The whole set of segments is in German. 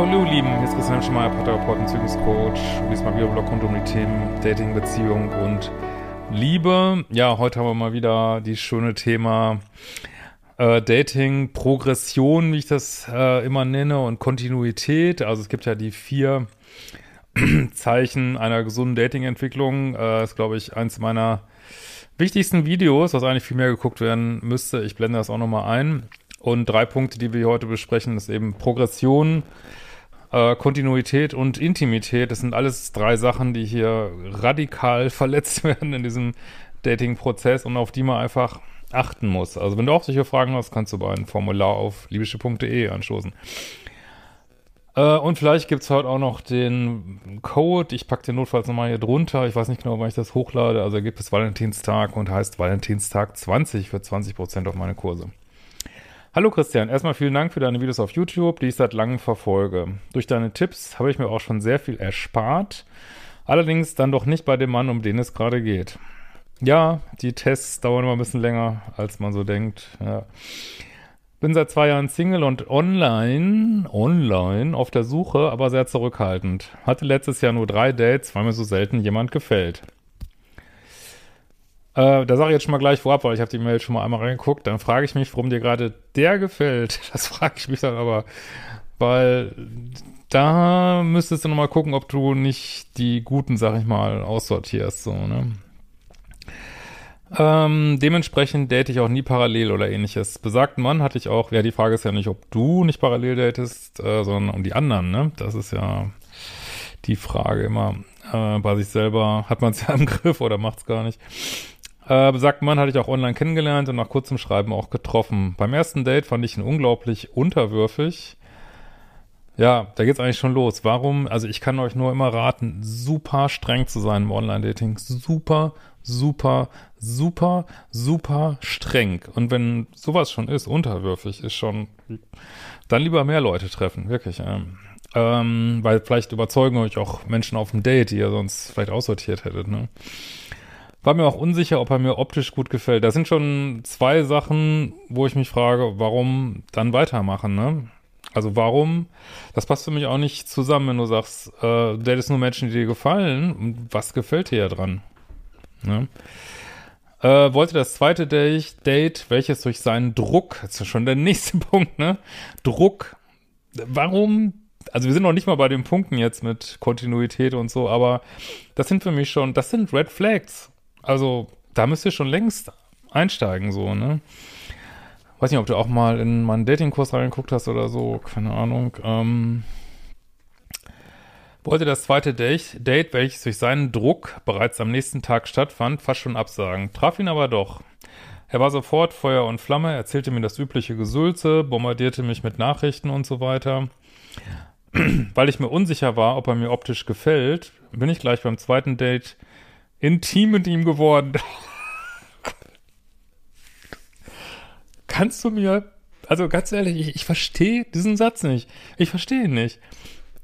hallo Lieben, hier ist Christian Schmeier, Paartherapeut und Beziehungscoach. Diesmal wieder Blog rund um die Themen Dating, Beziehung und Liebe. Ja, heute haben wir mal wieder die schöne Thema äh, Dating, Progression, wie ich das äh, immer nenne, und Kontinuität. Also es gibt ja die vier Zeichen einer gesunden Dating-Entwicklung. Äh, ist, glaube ich, eins meiner wichtigsten Videos, was eigentlich viel mehr geguckt werden müsste. Ich blende das auch nochmal ein. Und drei Punkte, die wir heute besprechen, ist eben Progression, äh, Kontinuität und Intimität. Das sind alles drei Sachen, die hier radikal verletzt werden in diesem Dating-Prozess und auf die man einfach achten muss. Also wenn du auch solche Fragen hast, kannst du bei einem Formular auf libysche.de anstoßen. Äh, und vielleicht gibt es heute auch noch den Code. Ich packe den notfalls nochmal hier drunter. Ich weiß nicht genau, wann ich das hochlade. Also gibt es Valentinstag und heißt Valentinstag 20 für 20% auf meine Kurse. Hallo Christian, erstmal vielen Dank für deine Videos auf YouTube, die ich seit langem verfolge. Durch deine Tipps habe ich mir auch schon sehr viel erspart, allerdings dann doch nicht bei dem Mann, um den es gerade geht. Ja, die Tests dauern immer ein bisschen länger, als man so denkt. Ja. Bin seit zwei Jahren Single und online, online auf der Suche, aber sehr zurückhaltend. Hatte letztes Jahr nur drei Dates, weil mir so selten jemand gefällt. Äh, da sage ich jetzt schon mal gleich vorab, weil ich habe die Mail schon mal einmal reingeguckt. Dann frage ich mich, warum dir gerade der gefällt. Das frage ich mich dann aber, weil da müsstest du nochmal gucken, ob du nicht die guten, sag ich mal, aussortierst, so, ne? Ähm, dementsprechend date ich auch nie parallel oder ähnliches. Besagten Mann hatte ich auch, ja, die Frage ist ja nicht, ob du nicht parallel datest, äh, sondern um die anderen, ne? Das ist ja die Frage immer. Äh, bei sich selber hat man es ja im Griff oder macht es gar nicht. Äh, besagten Mann hatte ich auch online kennengelernt und nach kurzem Schreiben auch getroffen. Beim ersten Date fand ich ihn unglaublich unterwürfig. Ja, da geht's eigentlich schon los. Warum? Also ich kann euch nur immer raten, super streng zu sein im Online-Dating. Super, super, super, super streng. Und wenn sowas schon ist, unterwürfig, ist schon, dann lieber mehr Leute treffen, wirklich. Ähm, ähm, weil vielleicht überzeugen euch auch Menschen auf dem Date, die ihr sonst vielleicht aussortiert hättet, ne? War mir auch unsicher, ob er mir optisch gut gefällt. Da sind schon zwei Sachen, wo ich mich frage, warum dann weitermachen, ne? Also warum, das passt für mich auch nicht zusammen, wenn du sagst, äh, datest nur Menschen, die dir gefallen. Und was gefällt dir ja dran? Ne? Äh, wollte das zweite Date, Date, welches durch seinen Druck, das ist schon der nächste Punkt, ne? Druck. Warum also wir sind noch nicht mal bei den Punkten jetzt mit Kontinuität und so, aber das sind für mich schon, das sind Red Flags. Also, da müsst ihr schon längst einsteigen, so, ne? Weiß nicht, ob du auch mal in meinen Datingkurs reingeguckt hast oder so, keine Ahnung. Ähm, wollte das zweite Date, Date, welches durch seinen Druck bereits am nächsten Tag stattfand, fast schon absagen. Traf ihn aber doch. Er war sofort Feuer und Flamme, erzählte mir das übliche Gesülze, bombardierte mich mit Nachrichten und so weiter. Weil ich mir unsicher war, ob er mir optisch gefällt, bin ich gleich beim zweiten Date intim mit ihm geworden. Kannst du mir, also ganz ehrlich, ich, ich verstehe diesen Satz nicht. Ich verstehe ihn nicht.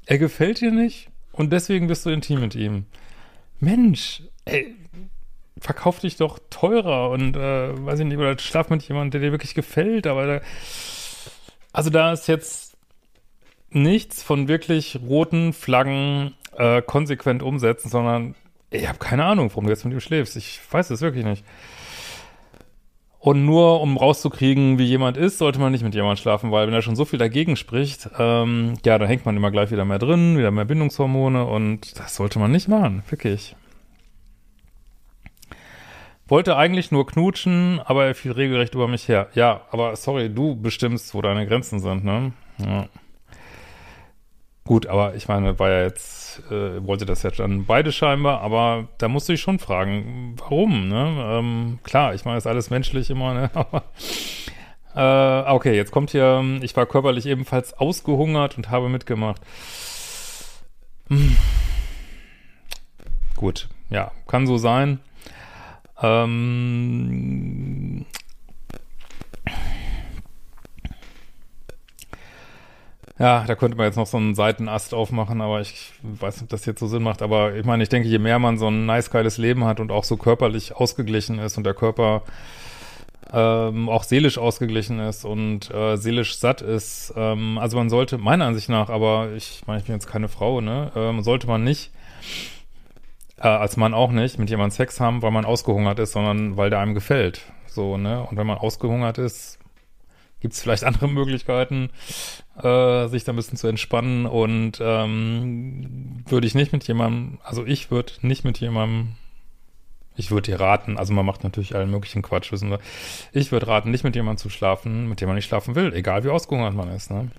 Er gefällt dir nicht und deswegen bist du intim mit ihm. Mensch, ey, verkauf dich doch teurer und äh, weiß ich nicht, oder schlaf mit jemandem, der dir wirklich gefällt, aber da, also da ist jetzt nichts von wirklich roten Flaggen äh, konsequent umsetzen, sondern ich habe keine Ahnung, warum du jetzt mit ihm schläfst. Ich weiß es wirklich nicht. Und nur um rauszukriegen, wie jemand ist, sollte man nicht mit jemandem schlafen, weil wenn er schon so viel dagegen spricht, ähm, ja, dann hängt man immer gleich wieder mehr drin, wieder mehr Bindungshormone und das sollte man nicht machen, wirklich. Wollte eigentlich nur knutschen, aber er fiel regelrecht über mich her. Ja, aber sorry, du bestimmst, wo deine Grenzen sind, ne? Ja. Gut, aber ich meine, war ja jetzt, äh, wollte das ja dann beide scheinbar, aber da musste ich schon fragen, warum, ne? Ähm, klar, ich meine, ist alles menschlich immer, ne? Äh, okay, jetzt kommt hier, ich war körperlich ebenfalls ausgehungert und habe mitgemacht. Hm. Gut, ja, kann so sein. Ähm, Ja, da könnte man jetzt noch so einen Seitenast aufmachen, aber ich weiß nicht, ob das jetzt so Sinn macht. Aber ich meine, ich denke, je mehr man so ein nice, geiles Leben hat und auch so körperlich ausgeglichen ist und der Körper ähm, auch seelisch ausgeglichen ist und äh, seelisch satt ist. Ähm, also man sollte, meiner Ansicht nach, aber ich meine, ich bin jetzt keine Frau, ne, ähm, sollte man nicht, äh, als Mann auch nicht, mit jemandem Sex haben, weil man ausgehungert ist, sondern weil der einem gefällt. So, ne? Und wenn man ausgehungert ist, gibt es vielleicht andere Möglichkeiten, äh, sich da ein bisschen zu entspannen und ähm, würde ich nicht mit jemandem, also ich würde nicht mit jemandem ich würde dir raten, also man macht natürlich allen möglichen Quatsch, wissen wir. Ich würde raten, nicht mit jemandem zu schlafen, mit dem man nicht schlafen will, egal wie ausgehungert man ist, ne?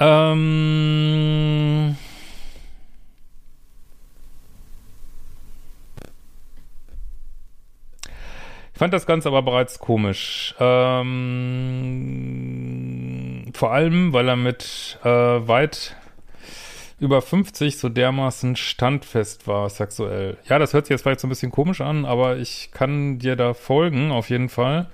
Ähm. Ich fand das Ganze aber bereits komisch. Ähm, vor allem, weil er mit äh, weit über 50 so dermaßen standfest war sexuell. Ja, das hört sich jetzt vielleicht so ein bisschen komisch an, aber ich kann dir da folgen, auf jeden Fall.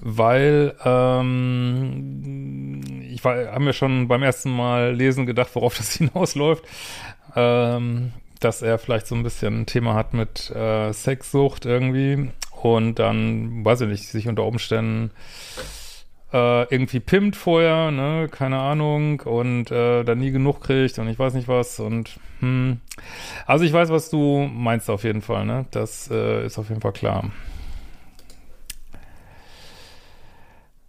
Weil ähm, ich war, haben wir schon beim ersten Mal lesen gedacht, worauf das hinausläuft. Ähm, dass er vielleicht so ein bisschen ein Thema hat mit äh, Sexsucht irgendwie und dann, weiß ich nicht, sich unter Umständen äh, irgendwie pimmt vorher, ne, keine Ahnung, und äh, dann nie genug kriegt und ich weiß nicht was und hm. Also ich weiß, was du meinst auf jeden Fall, ne? Das äh, ist auf jeden Fall klar.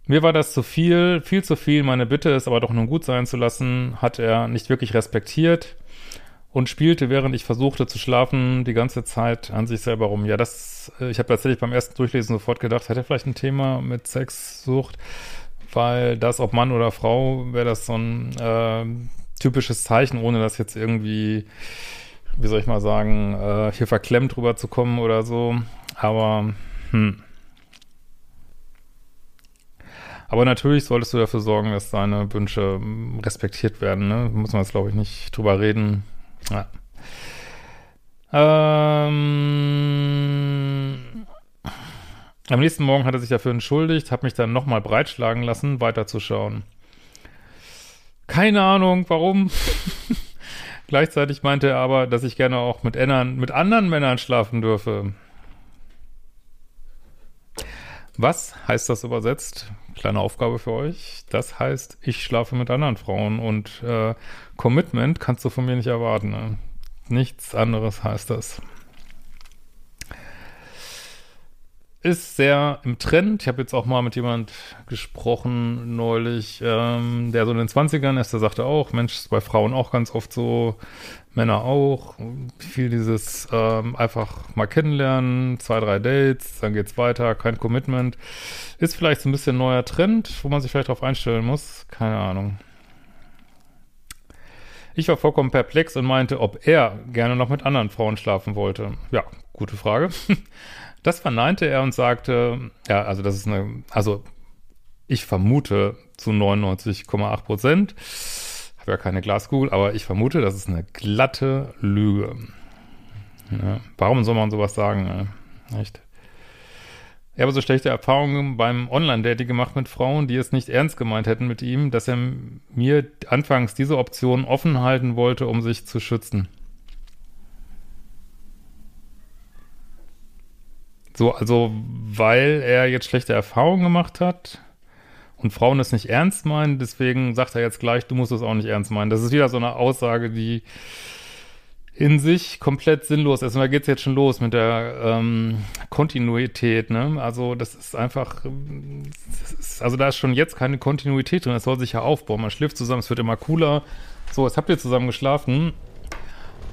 Mir war das zu viel, viel zu viel. Meine Bitte ist aber doch nun gut sein zu lassen, hat er nicht wirklich respektiert und spielte, während ich versuchte zu schlafen, die ganze Zeit an sich selber rum. Ja, das, äh, ich habe tatsächlich beim ersten Durchlesen sofort gedacht, hat er vielleicht ein Thema mit Sexsucht? Weil das, ob Mann oder Frau, wäre das so ein äh, typisches Zeichen, ohne das jetzt irgendwie, wie soll ich mal sagen, äh, hier verklemmt rüberzukommen oder so. Aber, hm. Aber natürlich solltest du dafür sorgen, dass deine Wünsche respektiert werden. Ne? Muss man jetzt, glaube ich, nicht drüber reden. Ja. Ähm, am nächsten Morgen hat er sich dafür entschuldigt, hat mich dann nochmal breitschlagen lassen, weiterzuschauen. Keine Ahnung, warum. Gleichzeitig meinte er aber, dass ich gerne auch mit, Ennern, mit anderen Männern schlafen dürfe. Was heißt das übersetzt? Kleine Aufgabe für euch. Das heißt, ich schlafe mit anderen Frauen und äh, Commitment kannst du von mir nicht erwarten. Ne? Nichts anderes heißt das. Ist sehr im Trend. Ich habe jetzt auch mal mit jemand gesprochen neulich, ähm, der so in den 20ern ist, der sagte auch, Mensch, ist bei Frauen auch ganz oft so, Männer auch. Viel dieses ähm, einfach mal kennenlernen, zwei, drei Dates, dann geht's weiter, kein Commitment. Ist vielleicht so ein bisschen neuer Trend, wo man sich vielleicht darauf einstellen muss. Keine Ahnung. Ich war vollkommen perplex und meinte, ob er gerne noch mit anderen Frauen schlafen wollte. Ja, gute Frage. Das verneinte er und sagte, ja, also das ist eine, also ich vermute zu 99,8 Prozent, habe ja keine Glaskugel, aber ich vermute, das ist eine glatte Lüge. Ja, warum soll man sowas sagen? Ja, echt? Er habe so schlechte Erfahrungen beim Online-Dating gemacht mit Frauen, die es nicht ernst gemeint hätten mit ihm, dass er mir anfangs diese Option offen halten wollte, um sich zu schützen. So, also, weil er jetzt schlechte Erfahrungen gemacht hat und Frauen es nicht ernst meinen, deswegen sagt er jetzt gleich, du musst es auch nicht ernst meinen. Das ist wieder so eine Aussage, die in sich komplett sinnlos ist. Und da geht's jetzt schon los mit der ähm, Kontinuität. Ne? Also das ist einfach, das ist, also da ist schon jetzt keine Kontinuität drin. Es soll sich ja aufbauen. Man schläft zusammen, es wird immer cooler. So, jetzt habt ihr zusammen geschlafen.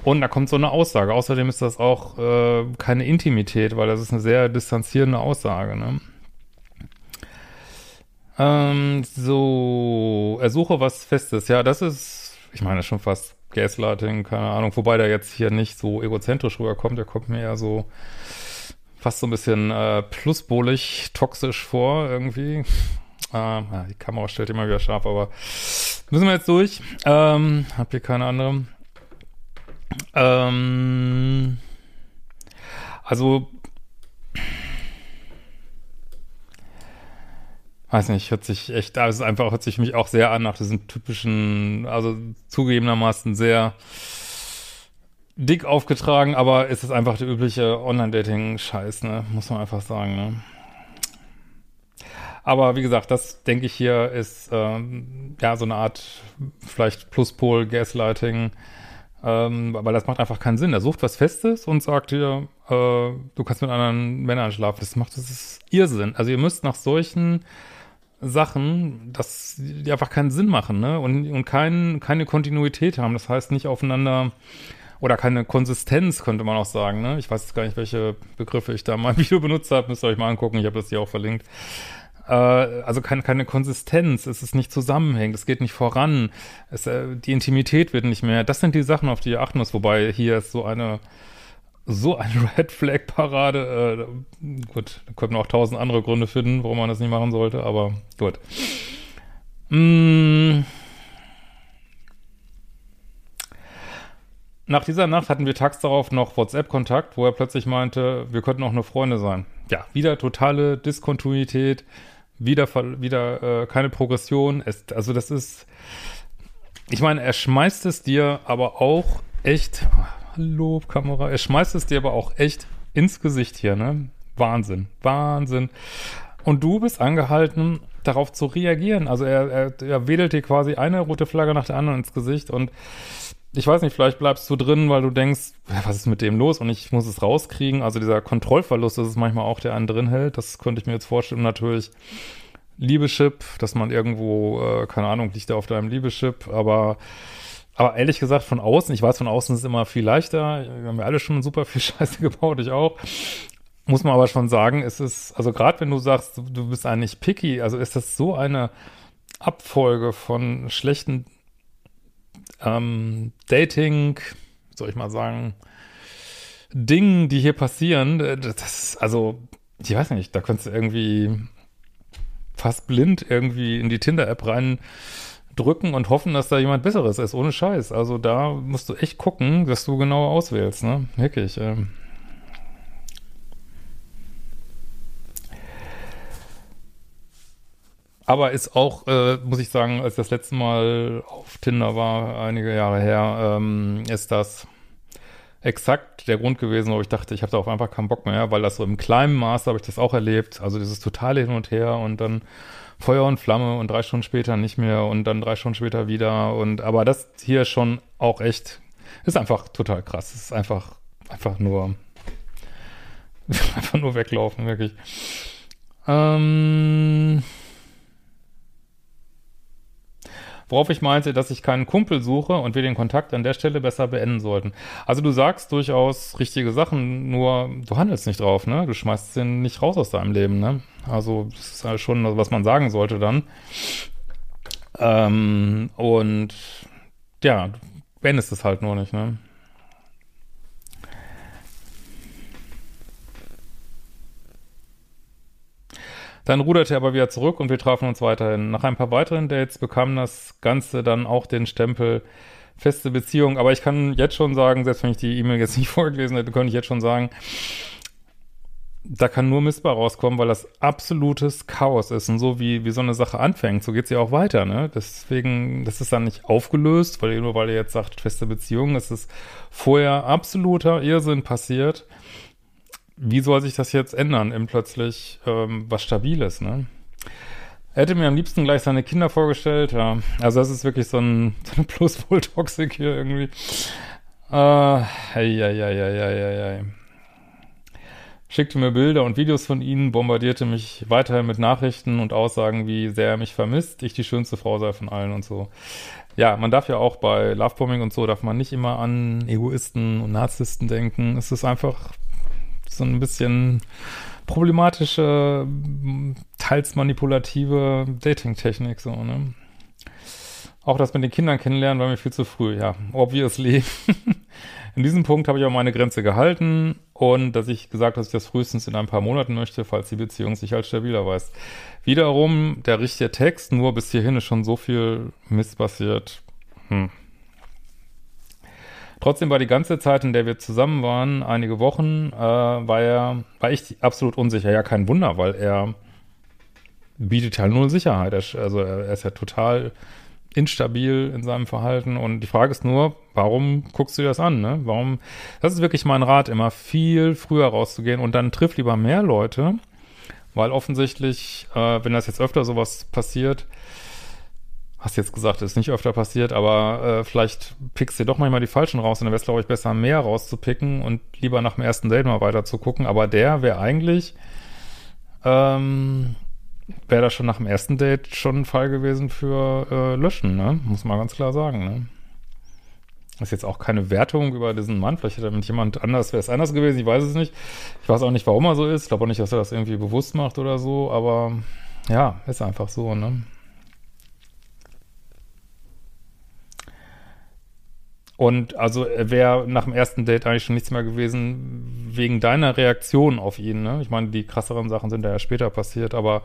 Und da kommt so eine Aussage. Außerdem ist das auch äh, keine Intimität, weil das ist eine sehr distanzierende Aussage. Ne? Ähm, so, ersuche was Festes. Ja, das ist, ich meine, schon fast Gaslighting, keine Ahnung, wobei der jetzt hier nicht so egozentrisch rüberkommt, der kommt mir eher so fast so ein bisschen äh, pluspolig, toxisch vor irgendwie. Ja, die Kamera stellt immer wieder scharf, aber müssen wir jetzt durch. Ähm, hab hier keine andere. Ähm, also weiß nicht, hört sich echt, da ist einfach, hört sich mich auch sehr an nach diesen typischen, also zugegebenermaßen sehr dick aufgetragen, aber es ist einfach der übliche Online-Dating-Scheiß, ne? Muss man einfach sagen, ne? Aber wie gesagt, das denke ich hier ist ähm, ja so eine Art vielleicht Pluspol Gaslighting, ähm, weil das macht einfach keinen Sinn. Er sucht was Festes und sagt dir, äh, du kannst mit anderen Männern schlafen. Das macht das ist Irrsinn. Also ihr müsst nach solchen Sachen, dass die einfach keinen Sinn machen, ne? Und, und kein, keine Kontinuität haben. Das heißt nicht aufeinander oder keine Konsistenz, könnte man auch sagen, ne? Ich weiß jetzt gar nicht, welche Begriffe ich da mal im Video benutzt habe. Müsst ihr euch mal angucken. Ich habe das hier auch verlinkt. Äh, also keine, keine Konsistenz, es ist nicht zusammenhängend, es geht nicht voran, es, äh, die Intimität wird nicht mehr. Das sind die Sachen, auf die ihr achten müsst, wobei hier ist so eine so eine Red Flag Parade. Äh, gut, da könnten auch tausend andere Gründe finden, warum man das nicht machen sollte, aber gut. Mmh. Nach dieser Nacht hatten wir tags darauf noch WhatsApp-Kontakt, wo er plötzlich meinte, wir könnten auch nur Freunde sein. Ja, wieder totale Diskontinuität, wieder, wieder äh, keine Progression. Es, also das ist, ich meine, er schmeißt es dir aber auch echt, hallo Kamera, er schmeißt es dir aber auch echt ins Gesicht hier, ne? Wahnsinn, Wahnsinn. Und du bist angehalten, darauf zu reagieren. Also er, er, er wedelt dir quasi eine rote Flagge nach der anderen ins Gesicht und ich weiß nicht, vielleicht bleibst du drin, weil du denkst, was ist mit dem los und ich muss es rauskriegen. Also dieser Kontrollverlust, das ist manchmal auch der einen drin hält. Das könnte ich mir jetzt vorstellen. Natürlich Liebeschip, dass man irgendwo, äh, keine Ahnung, liegt da auf deinem Liebeschip, aber aber ehrlich gesagt, von außen, ich weiß, von außen ist es immer viel leichter. Wir haben ja alle schon super viel Scheiße gebaut, ich auch. Muss man aber schon sagen, es ist, also gerade wenn du sagst, du bist eigentlich picky, also ist das so eine Abfolge von schlechten ähm, Dating, soll ich mal sagen, Dingen, die hier passieren, äh, das, also, ich weiß nicht, da könntest du irgendwie fast blind irgendwie in die Tinder-App rein drücken und hoffen, dass da jemand Besseres ist, ohne Scheiß. Also da musst du echt gucken, dass du genau auswählst, ne? Wirklich. Ähm. Aber ist auch, äh, muss ich sagen, als das letzte Mal auf Tinder war, einige Jahre her, ähm, ist das exakt der Grund gewesen, wo ich dachte, ich habe da auf einfach keinen Bock mehr, weil das so im kleinen Maße habe ich das auch erlebt. Also dieses totale Hin und Her und dann Feuer und Flamme und drei Stunden später nicht mehr und dann drei Stunden später wieder. Und aber das hier schon auch echt, ist einfach total krass. Es ist einfach, einfach nur, einfach nur weglaufen, wirklich. Ähm. Worauf ich meinte, dass ich keinen Kumpel suche und wir den Kontakt an der Stelle besser beenden sollten. Also du sagst durchaus richtige Sachen, nur du handelst nicht drauf, ne? Du schmeißt den nicht raus aus deinem Leben, ne? Also das ist halt schon, was man sagen sollte dann. Ähm, und ja, du beendest es halt nur nicht, ne? Dann ruderte er aber wieder zurück und wir trafen uns weiterhin. Nach ein paar weiteren Dates bekam das Ganze dann auch den Stempel feste Beziehung. Aber ich kann jetzt schon sagen, selbst wenn ich die E-Mail jetzt nicht vorgelesen hätte, könnte ich jetzt schon sagen, da kann nur missbar rauskommen, weil das absolutes Chaos ist. Und so wie, wie so eine Sache anfängt, so geht sie auch weiter, ne? Deswegen, das ist dann nicht aufgelöst, weil nur weil ihr jetzt sagt, feste Beziehung, es ist vorher absoluter Irrsinn passiert wie soll sich das jetzt ändern in plötzlich ähm, was Stabiles, ne? Er hätte mir am liebsten gleich seine Kinder vorgestellt, ja. Also das ist wirklich so ein, so eine Plus-Full-Toxik hier irgendwie. Äh, ei, ei, ei, ei, ei. Schickte mir Bilder und Videos von ihnen, bombardierte mich weiterhin mit Nachrichten und Aussagen, wie sehr er mich vermisst, ich die schönste Frau sei von allen und so. Ja, man darf ja auch bei Lovebombing und so, darf man nicht immer an Egoisten und Narzissten denken. Es ist einfach so ein bisschen problematische, teils manipulative Dating-Technik, so, ne? Auch das mit den Kindern kennenlernen war mir viel zu früh, ja. Obviously. in diesem Punkt habe ich auch meine Grenze gehalten und dass ich gesagt, dass ich das frühestens in ein paar Monaten möchte, falls die Beziehung sich als stabil erweist. Wiederum, der richtige Text, nur bis hierhin ist schon so viel Mist passiert. Hm. Trotzdem war die ganze Zeit, in der wir zusammen waren, einige Wochen, äh, war er, war ich absolut unsicher. Ja, kein Wunder, weil er bietet halt null Sicherheit. Er, also er, er ist ja total instabil in seinem Verhalten. Und die Frage ist nur, warum guckst du dir das an? Ne? Warum? Das ist wirklich mein Rat, immer viel früher rauszugehen und dann triff lieber mehr Leute, weil offensichtlich, äh, wenn das jetzt öfter sowas passiert, hast jetzt gesagt, ist nicht öfter passiert, aber äh, vielleicht pickst du doch manchmal die falschen raus und dann wäre es, glaube ich, besser, mehr rauszupicken und lieber nach dem ersten Date mal weiter zu gucken. Aber der wäre eigentlich, ähm, wäre das schon nach dem ersten Date schon ein Fall gewesen für äh, Löschen, ne? Muss man ganz klar sagen, ne? Das ist jetzt auch keine Wertung über diesen Mann. Vielleicht hätte mit jemand anders, wäre es anders gewesen, ich weiß es nicht. Ich weiß auch nicht, warum er so ist. Ich glaube auch nicht, dass er das irgendwie bewusst macht oder so, aber ja, ist einfach so, ne? Und also wäre nach dem ersten Date eigentlich schon nichts mehr gewesen wegen deiner Reaktion auf ihn. Ne? Ich meine, die krasseren Sachen sind ja später passiert, aber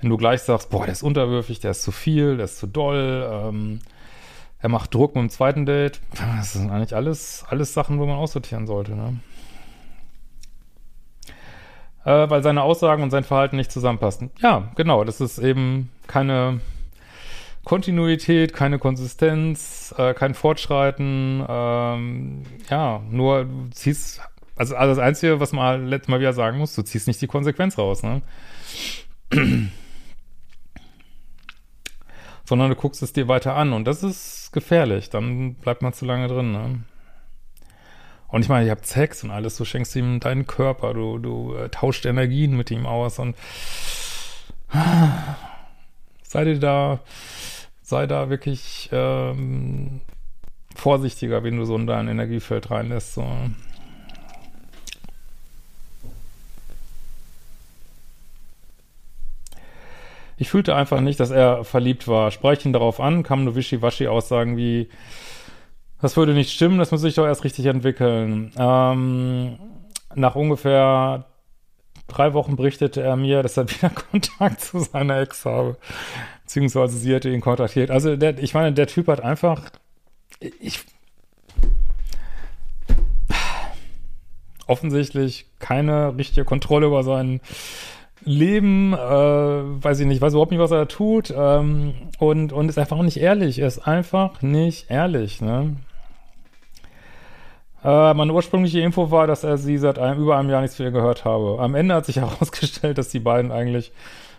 wenn du gleich sagst, boah, der ist unterwürfig, der ist zu viel, der ist zu doll, ähm, er macht Druck mit dem zweiten Date, das sind eigentlich alles, alles Sachen, wo man aussortieren sollte. Ne? Äh, weil seine Aussagen und sein Verhalten nicht zusammenpassen. Ja, genau, das ist eben keine Kontinuität, keine Konsistenz, äh, kein Fortschreiten, ähm, ja, nur du ziehst, also, also das Einzige, was man letztes Mal wieder sagen muss, du ziehst nicht die Konsequenz raus, ne? Sondern du guckst es dir weiter an und das ist gefährlich, dann bleibt man zu lange drin, ne? Und ich meine, ihr habt Sex und alles, du schenkst ihm deinen Körper, du, du äh, tauscht Energien mit ihm aus und seid ihr da sei da wirklich ähm, vorsichtiger, wenn du so in dein Energiefeld reinlässt. So. Ich fühlte einfach nicht, dass er verliebt war. Sprech ihn darauf an, kam nur Wischiwaschi-Aussagen wie, das würde nicht stimmen, das muss sich doch erst richtig entwickeln. Ähm, nach ungefähr drei Wochen berichtete er mir, dass er wieder Kontakt zu seiner Ex habe beziehungsweise sie hätte ihn kontaktiert. Also der, ich meine, der Typ hat einfach, ich, offensichtlich keine richtige Kontrolle über sein Leben, äh, weiß ich nicht, weiß überhaupt nicht, was er tut ähm, und, und ist einfach nicht ehrlich. Er ist einfach nicht ehrlich, ne? Äh, meine ursprüngliche Info war, dass er sie seit einem, über einem Jahr nichts ihr gehört habe. Am Ende hat sich herausgestellt, dass die beiden eigentlich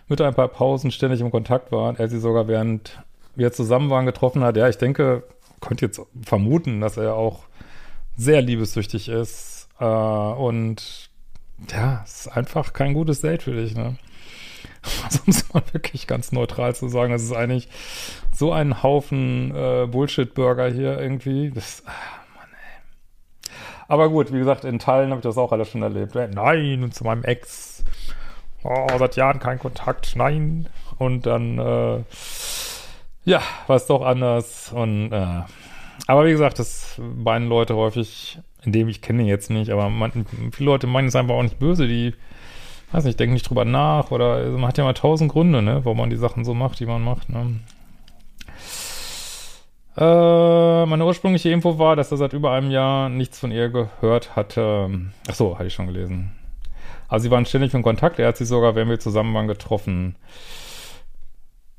mit ein paar Pausen ständig im Kontakt waren. Er sie sogar während wir zusammen waren getroffen hat. Ja, ich denke, könnte jetzt vermuten, dass er auch sehr liebessüchtig ist. Äh, und ja, es ist einfach kein gutes Date für dich, ne? Sonst mal wirklich ganz neutral zu sagen, das ist eigentlich so ein Haufen äh, Bullshit-Burger hier irgendwie. Das, ah. Aber gut, wie gesagt, in Teilen habe ich das auch alles schon erlebt. Nein, und zu meinem Ex oh, seit Jahren kein Kontakt, nein. Und dann, äh, ja, war es doch anders. Und, äh, aber wie gesagt, das meinen Leute häufig, in dem ich kenne jetzt nicht, aber man, viele Leute meinen es einfach auch nicht böse, die, weiß nicht, denken nicht drüber nach oder man hat ja mal tausend Gründe, ne, warum man die Sachen so macht, die man macht, ne. Äh, meine ursprüngliche Info war, dass er seit über einem Jahr nichts von ihr gehört hatte. Ach so, hatte ich schon gelesen. Also sie waren ständig in Kontakt. Er hat sie sogar, wenn wir zusammen waren, getroffen.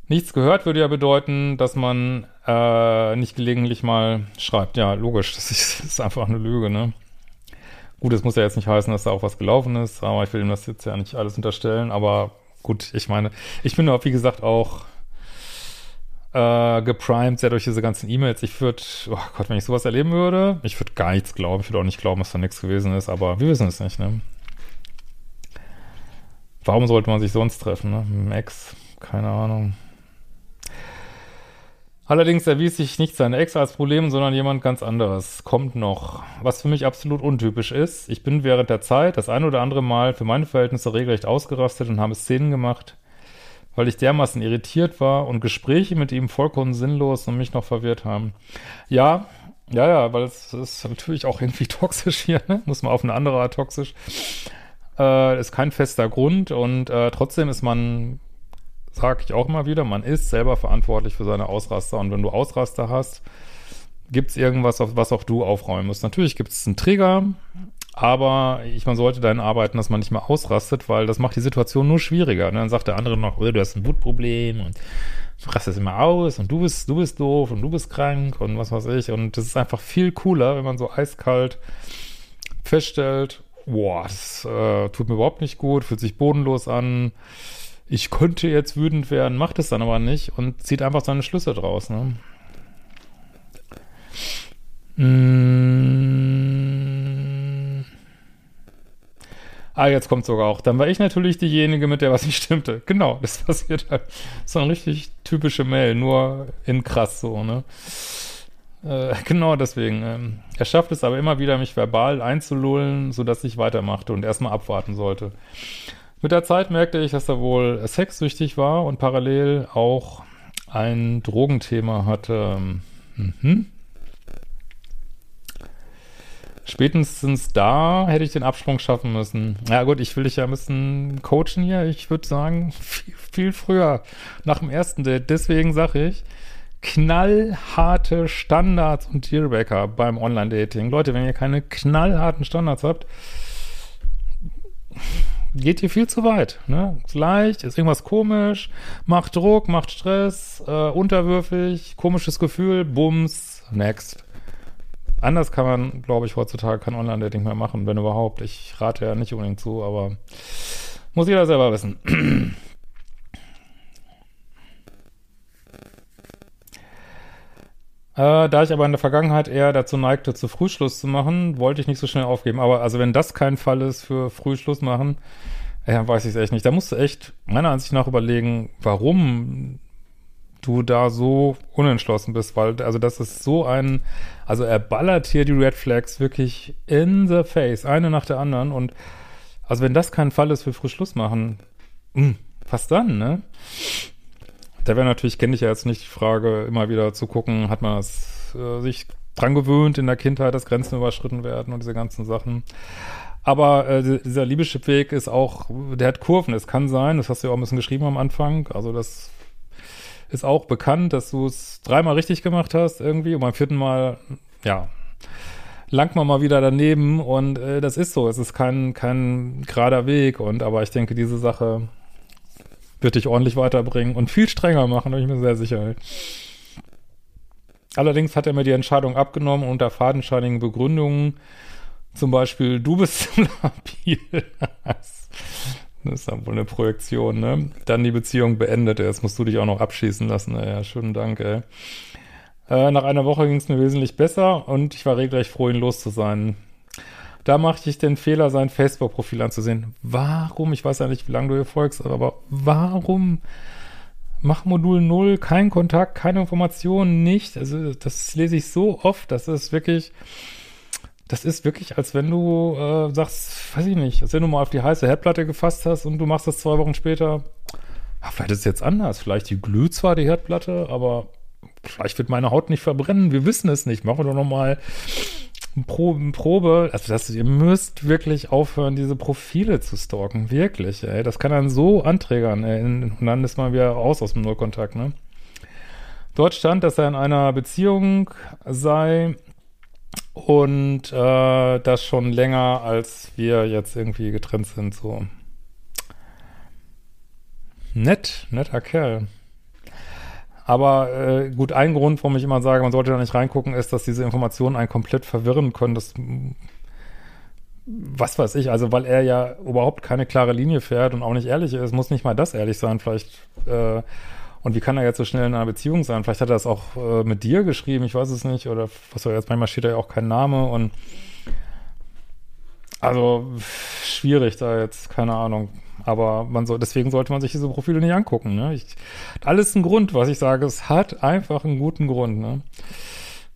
Nichts gehört würde ja bedeuten, dass man äh, nicht gelegentlich mal schreibt. Ja, logisch, das ist, das ist einfach eine Lüge, ne? Gut, das muss ja jetzt nicht heißen, dass da auch was gelaufen ist, aber ich will ihm das jetzt ja nicht alles unterstellen. Aber gut, ich meine, ich bin auch, wie gesagt, auch äh, geprimed, sehr durch diese ganzen E-Mails. Ich würde, oh Gott, wenn ich sowas erleben würde, ich würde gar nichts glauben. Ich würde auch nicht glauben, dass da nichts gewesen ist, aber wir wissen es nicht, ne? Warum sollte man sich sonst treffen, ne? Ex, keine Ahnung. Allerdings erwies sich nicht seine Ex als Problem, sondern jemand ganz anderes. Kommt noch. Was für mich absolut untypisch ist. Ich bin während der Zeit das ein oder andere Mal für meine Verhältnisse regelrecht ausgerastet und habe Szenen gemacht, weil ich dermaßen irritiert war und Gespräche mit ihm vollkommen sinnlos und mich noch verwirrt haben. Ja, ja, ja, weil es ist natürlich auch irgendwie toxisch hier, ne? Muss man auf eine andere Art toxisch. Äh, ist kein fester Grund und äh, trotzdem ist man, sage ich auch immer wieder, man ist selber verantwortlich für seine Ausraster und wenn du Ausraster hast, gibt es irgendwas, was auch du aufräumen musst. Natürlich gibt es einen Trigger, aber ich, man sollte dann arbeiten, dass man nicht mehr ausrastet, weil das macht die Situation nur schwieriger. Und ne? dann sagt der andere noch, oh, du hast ein Wutproblem und du rastest immer aus und du bist, du bist doof und du bist krank und was weiß ich. Und das ist einfach viel cooler, wenn man so eiskalt feststellt, boah, das äh, tut mir überhaupt nicht gut, fühlt sich bodenlos an. Ich könnte jetzt wütend werden, macht es dann aber nicht und zieht einfach seine Schlüsse draus, ne? Mmh. Ah, jetzt kommt sogar auch. Dann war ich natürlich diejenige, mit der was nicht stimmte. Genau, das passiert halt. So eine richtig typische Mail, nur in krass so, ne? Äh, genau deswegen. Ähm, er schafft es aber immer wieder, mich verbal einzulullen, sodass ich weitermachte und erstmal abwarten sollte. Mit der Zeit merkte ich, dass er wohl sexsüchtig war und parallel auch ein Drogenthema hatte. Mhm. Spätestens da hätte ich den Absprung schaffen müssen. Ja gut, ich will dich ja ein bisschen coachen hier. Ich würde sagen, viel, viel früher, nach dem ersten Date. Deswegen sage ich, knallharte Standards und Dealbreaker beim Online-Dating. Leute, wenn ihr keine knallharten Standards habt, geht ihr viel zu weit. Ne? Ist leicht, ist irgendwas komisch, macht Druck, macht Stress, äh, unterwürfig, komisches Gefühl, Bums, next. Anders kann man, glaube ich, heutzutage kein Online-Dating mehr machen, wenn überhaupt. Ich rate ja nicht unbedingt zu, aber muss jeder selber wissen. Äh, da ich aber in der Vergangenheit eher dazu neigte, zu Frühschluss zu machen, wollte ich nicht so schnell aufgeben. Aber also wenn das kein Fall ist für Frühschluss machen, ja, weiß ich es echt nicht. Da musst du echt meiner Ansicht nach überlegen, warum du da so unentschlossen bist, weil, also das ist so ein, also er ballert hier die Red Flags wirklich in the face, eine nach der anderen und also wenn das kein Fall ist für Frischschluss machen, mh, hm, was dann, ne? Da wäre natürlich, kenne ich ja jetzt nicht die Frage, immer wieder zu gucken, hat man es, äh, sich dran gewöhnt in der Kindheit, dass Grenzen überschritten werden und diese ganzen Sachen. Aber äh, dieser Liebeschip-Weg ist auch, der hat Kurven. Es kann sein, das hast du ja auch ein bisschen geschrieben am Anfang, also das ist auch bekannt, dass du es dreimal richtig gemacht hast irgendwie und beim vierten Mal, ja, langt man mal wieder daneben und äh, das ist so. Es ist kein, kein gerader Weg und aber ich denke, diese Sache wird dich ordentlich weiterbringen und viel strenger machen, bin ich mir sehr sicher. Allerdings hat er mir die Entscheidung abgenommen unter fadenscheinigen Begründungen. Zum Beispiel, du bist zu labil. Das ist dann wohl eine Projektion, ne? Dann die Beziehung beendet. Jetzt musst du dich auch noch abschießen lassen. Ja, schönen Dank, ey. Äh, nach einer Woche ging es mir wesentlich besser und ich war regelrecht froh, ihn los zu sein. Da machte ich den Fehler, sein Facebook-Profil anzusehen. Warum? Ich weiß ja nicht, wie lange du hier folgst, aber warum? Mach Modul 0, kein Kontakt, keine Informationen, nicht. Also, das lese ich so oft, das ist wirklich das ist wirklich, als wenn du äh, sagst, weiß ich nicht, als wenn du mal auf die heiße Herdplatte gefasst hast und du machst das zwei Wochen später. Ja, vielleicht ist es jetzt anders. Vielleicht die glüht zwar die Herdplatte, aber vielleicht wird meine Haut nicht verbrennen. Wir wissen es nicht. Machen wir doch nochmal Probe, Probe. Also das, ihr müsst wirklich aufhören, diese Profile zu stalken. Wirklich, ey. Das kann dann so anträgern, ey. Und dann ist man wieder raus aus dem Nullkontakt, ne? Dort stand, dass er in einer Beziehung sei und äh, das schon länger, als wir jetzt irgendwie getrennt sind, so. Nett, netter Kerl. Aber äh, gut, ein Grund, warum ich immer sage, man sollte da nicht reingucken, ist, dass diese Informationen einen komplett verwirren können. Das, was weiß ich, also weil er ja überhaupt keine klare Linie fährt und auch nicht ehrlich ist, muss nicht mal das ehrlich sein. Vielleicht äh, und wie kann er jetzt so schnell in einer Beziehung sein? Vielleicht hat er das auch äh, mit dir geschrieben, ich weiß es nicht. Oder was soll jetzt, manchmal steht da ja auch kein Name und also schwierig da jetzt, keine Ahnung. Aber man soll, deswegen sollte man sich diese Profile nicht angucken. Ne? Ich, alles ein Grund, was ich sage. Es hat einfach einen guten Grund. Ne?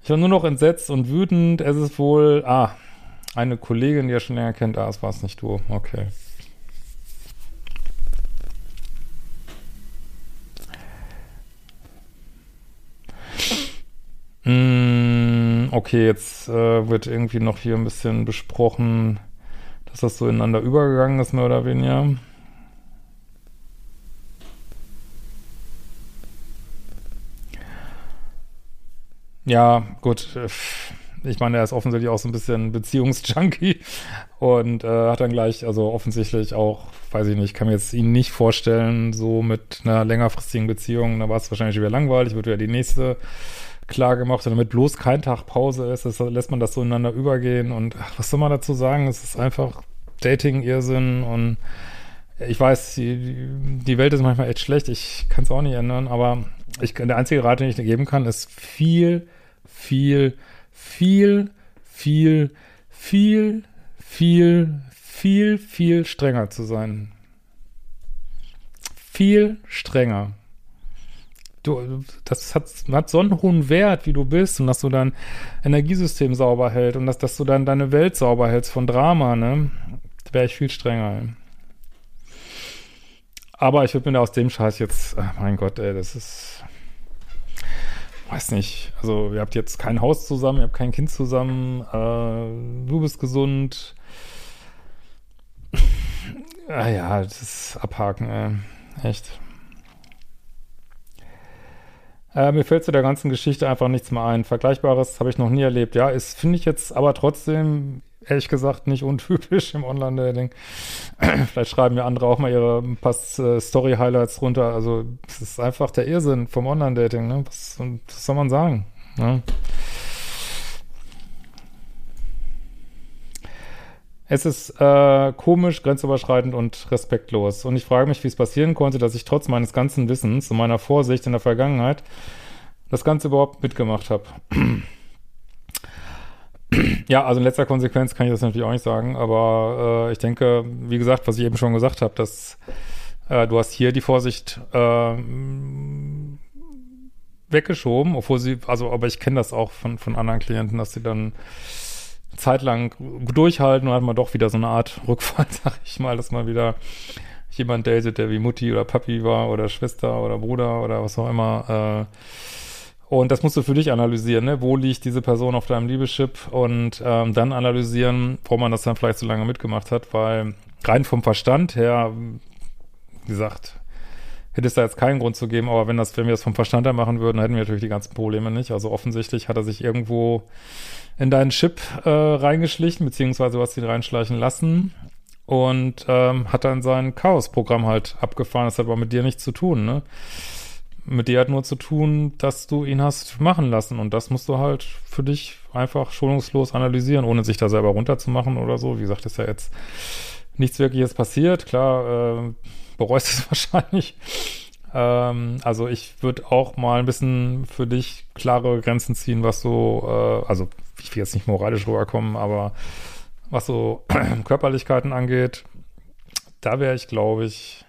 Ich war nur noch entsetzt und wütend. Es ist wohl, ah, eine Kollegin, die er schon länger kennt. Ah, es war es nicht du. Okay. Mm, okay, jetzt äh, wird irgendwie noch hier ein bisschen besprochen, dass das so ineinander übergegangen ist, mehr oder weniger. Ja, gut. ich meine, er ist offensichtlich auch so ein bisschen Beziehungsjunkie und äh, hat dann gleich, also offensichtlich auch, weiß ich nicht, kann mir jetzt ihn nicht vorstellen, so mit einer längerfristigen Beziehung, da war es wahrscheinlich wieder langweilig, wird ja die nächste klar gemacht damit bloß kein Tag Pause ist, das, lässt man das so ineinander übergehen und ach, was soll man dazu sagen? Es ist einfach Dating-Irrsinn und ich weiß, die, die Welt ist manchmal echt schlecht, ich kann es auch nicht ändern, aber ich, der einzige Rat, den ich dir geben kann, ist viel, viel, viel, viel, viel, viel, viel, viel strenger zu sein. Viel strenger. Du, das hat, hat so einen hohen Wert, wie du bist und dass du dein Energiesystem sauber hältst und dass, dass du dann deine Welt sauber hältst von Drama, ne? Da wäre ich viel strenger. Aber ich würde mir da aus dem Scheiß jetzt, ach mein Gott, ey, das ist, weiß nicht, also ihr habt jetzt kein Haus zusammen, ihr habt kein Kind zusammen, äh, du bist gesund. ah ja, das ist abhaken, ey. echt. Äh, mir fällt zu der ganzen Geschichte einfach nichts mehr ein. Vergleichbares habe ich noch nie erlebt. Ja, ist, finde ich jetzt aber trotzdem ehrlich gesagt nicht untypisch im Online-Dating. Vielleicht schreiben mir andere auch mal ihre Pass äh, Story-Highlights runter. Also es ist einfach der Irrsinn vom Online-Dating. Ne? Was, was, soll man sagen? Ne? Es ist äh, komisch, grenzüberschreitend und respektlos. Und ich frage mich, wie es passieren konnte, dass ich trotz meines ganzen Wissens und meiner Vorsicht in der Vergangenheit das Ganze überhaupt mitgemacht habe. Ja, also in letzter Konsequenz kann ich das natürlich auch nicht sagen, aber äh, ich denke, wie gesagt, was ich eben schon gesagt habe, dass äh, du hast hier die Vorsicht äh, weggeschoben, obwohl sie, also, aber ich kenne das auch von, von anderen Klienten, dass sie dann zeitlang durchhalten und hat man doch wieder so eine Art Rückfall, sag ich mal, dass man wieder jemand datet, der wie Mutti oder Papi war oder Schwester oder Bruder oder was auch immer, äh, und das musst du für dich analysieren, ne? Wo liegt diese Person auf deinem Liebeschip? Und ähm, dann analysieren, warum man das dann vielleicht so lange mitgemacht hat, weil rein vom Verstand her, wie gesagt, hätte es da jetzt keinen Grund zu geben, aber wenn das, wenn wir das vom Verstand her machen würden, hätten wir natürlich die ganzen Probleme nicht. Also offensichtlich hat er sich irgendwo in deinen Chip äh, reingeschlichen, beziehungsweise du hast ihn reinschleichen lassen und ähm, hat dann sein Chaos-Programm halt abgefahren. Das hat aber mit dir nichts zu tun, ne? mit dir hat nur zu tun, dass du ihn hast machen lassen. Und das musst du halt für dich einfach schonungslos analysieren, ohne sich da selber runterzumachen oder so. Wie gesagt, ist ja jetzt nichts wirkliches passiert. Klar, äh, bereust es wahrscheinlich. Ähm, also ich würde auch mal ein bisschen für dich klare Grenzen ziehen, was so, äh, also ich will jetzt nicht moralisch rüberkommen, aber was so Körperlichkeiten angeht, da wäre ich, glaube ich,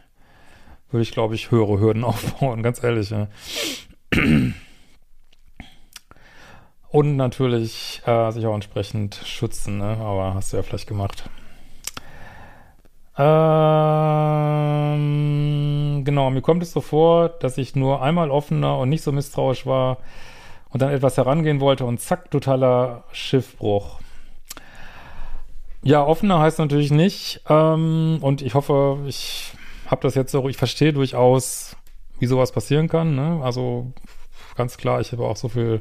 würde ich, glaube ich, höhere Hürden aufbauen, ganz ehrlich. Ja. Und natürlich äh, sich auch entsprechend schützen, ne? aber hast du ja vielleicht gemacht. Ähm, genau, mir kommt es so vor, dass ich nur einmal offener und nicht so misstrauisch war und dann etwas herangehen wollte und zack, totaler Schiffbruch. Ja, offener heißt natürlich nicht ähm, und ich hoffe, ich habe das jetzt so, ich verstehe durchaus, wie sowas passieren kann. Ne? Also ganz klar, ich habe auch so viel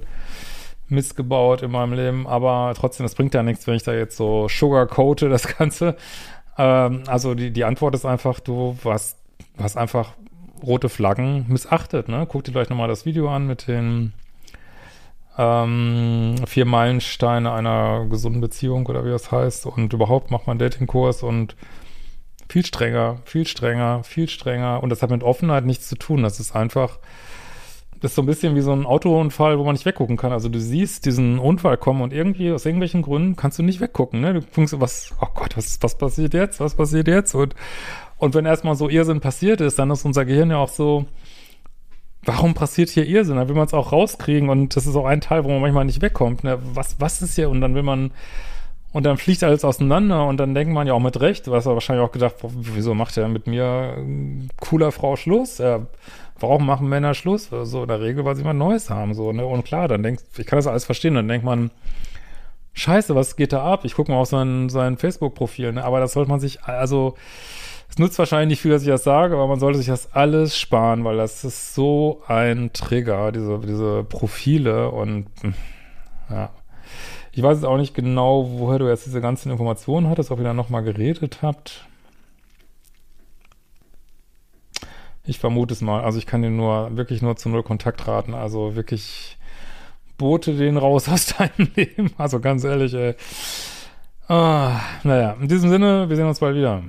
Mist gebaut in meinem Leben, aber trotzdem, das bringt ja nichts, wenn ich da jetzt so sugarcoate das Ganze. Ähm, also die, die Antwort ist einfach, du warst, hast einfach rote Flaggen missachtet. Ne? Guck dir gleich nochmal das Video an mit den ähm, vier Meilensteine einer gesunden Beziehung oder wie das heißt und überhaupt macht man Datingkurs und viel strenger, viel strenger, viel strenger. Und das hat mit Offenheit nichts zu tun. Das ist einfach, das ist so ein bisschen wie so ein Autounfall, wo man nicht weggucken kann. Also du siehst diesen Unfall kommen und irgendwie aus irgendwelchen Gründen kannst du nicht weggucken. Ne? Du denkst, was, oh Gott, was, was passiert jetzt? Was passiert jetzt? Und, und wenn erstmal so Irrsinn passiert ist, dann ist unser Gehirn ja auch so, warum passiert hier Irrsinn? Dann will man es auch rauskriegen und das ist auch ein Teil, wo man manchmal nicht wegkommt. Ne? Was, was ist hier? Und dann will man und dann fliegt alles auseinander und dann denkt man ja auch mit Recht, hast ja wahrscheinlich auch gedacht, wieso macht er mit mir cooler Frau Schluss? Ja, warum machen Männer Schluss? So also in der Regel, weil sie mal Neues haben, so, ne? Und klar, dann denkst, ich kann das alles verstehen, dann denkt man, Scheiße, was geht da ab? Ich gucke mal auf sein, sein Facebook-Profil, ne? Aber das sollte man sich, also, es nutzt wahrscheinlich nicht viel, dass ich das sage, aber man sollte sich das alles sparen, weil das ist so ein Trigger, diese, diese Profile und ja. Ich weiß jetzt auch nicht genau, woher du jetzt diese ganzen Informationen hattest, ob ihr da nochmal geredet habt. Ich vermute es mal. Also ich kann dir nur, wirklich nur zu null Kontakt raten. Also wirklich bote den raus aus deinem Leben. Also ganz ehrlich, ey. Ah, naja, in diesem Sinne, wir sehen uns bald wieder.